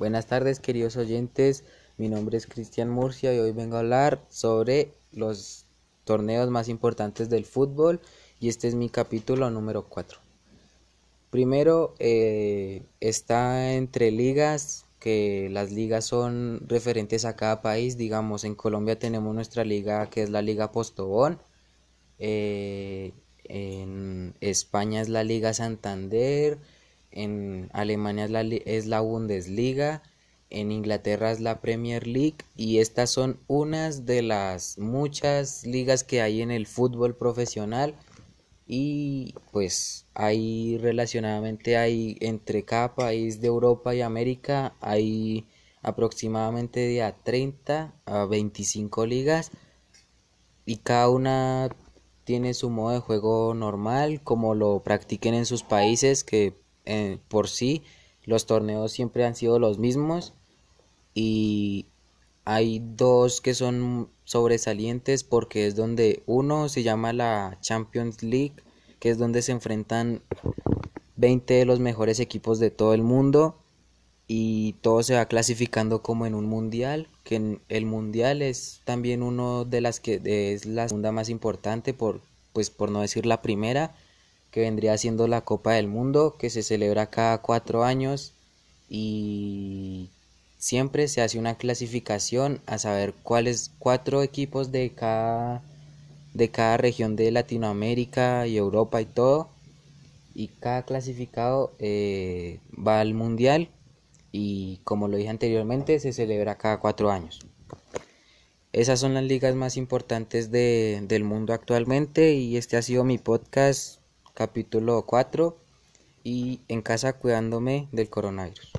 Buenas tardes queridos oyentes, mi nombre es Cristian Murcia y hoy vengo a hablar sobre los torneos más importantes del fútbol y este es mi capítulo número 4. Primero eh, está entre ligas, que las ligas son referentes a cada país, digamos en Colombia tenemos nuestra liga que es la Liga Postobón, eh, en España es la Liga Santander, en Alemania es la, es la Bundesliga, en Inglaterra es la Premier League y estas son unas de las muchas ligas que hay en el fútbol profesional. Y pues hay relacionadamente hay entre cada país de Europa y América hay aproximadamente de a 30 a 25 ligas y cada una tiene su modo de juego normal como lo practiquen en sus países que por sí los torneos siempre han sido los mismos y hay dos que son sobresalientes porque es donde uno se llama la Champions League que es donde se enfrentan 20 de los mejores equipos de todo el mundo y todo se va clasificando como en un mundial que el mundial es también uno de las que es la segunda más importante por pues por no decir la primera que vendría siendo la Copa del Mundo, que se celebra cada cuatro años y siempre se hace una clasificación a saber cuáles cuatro equipos de cada de cada región de Latinoamérica y Europa y todo. Y cada clasificado eh, va al mundial y como lo dije anteriormente se celebra cada cuatro años. Esas son las ligas más importantes de, del mundo actualmente y este ha sido mi podcast capítulo 4 y en casa cuidándome del coronavirus.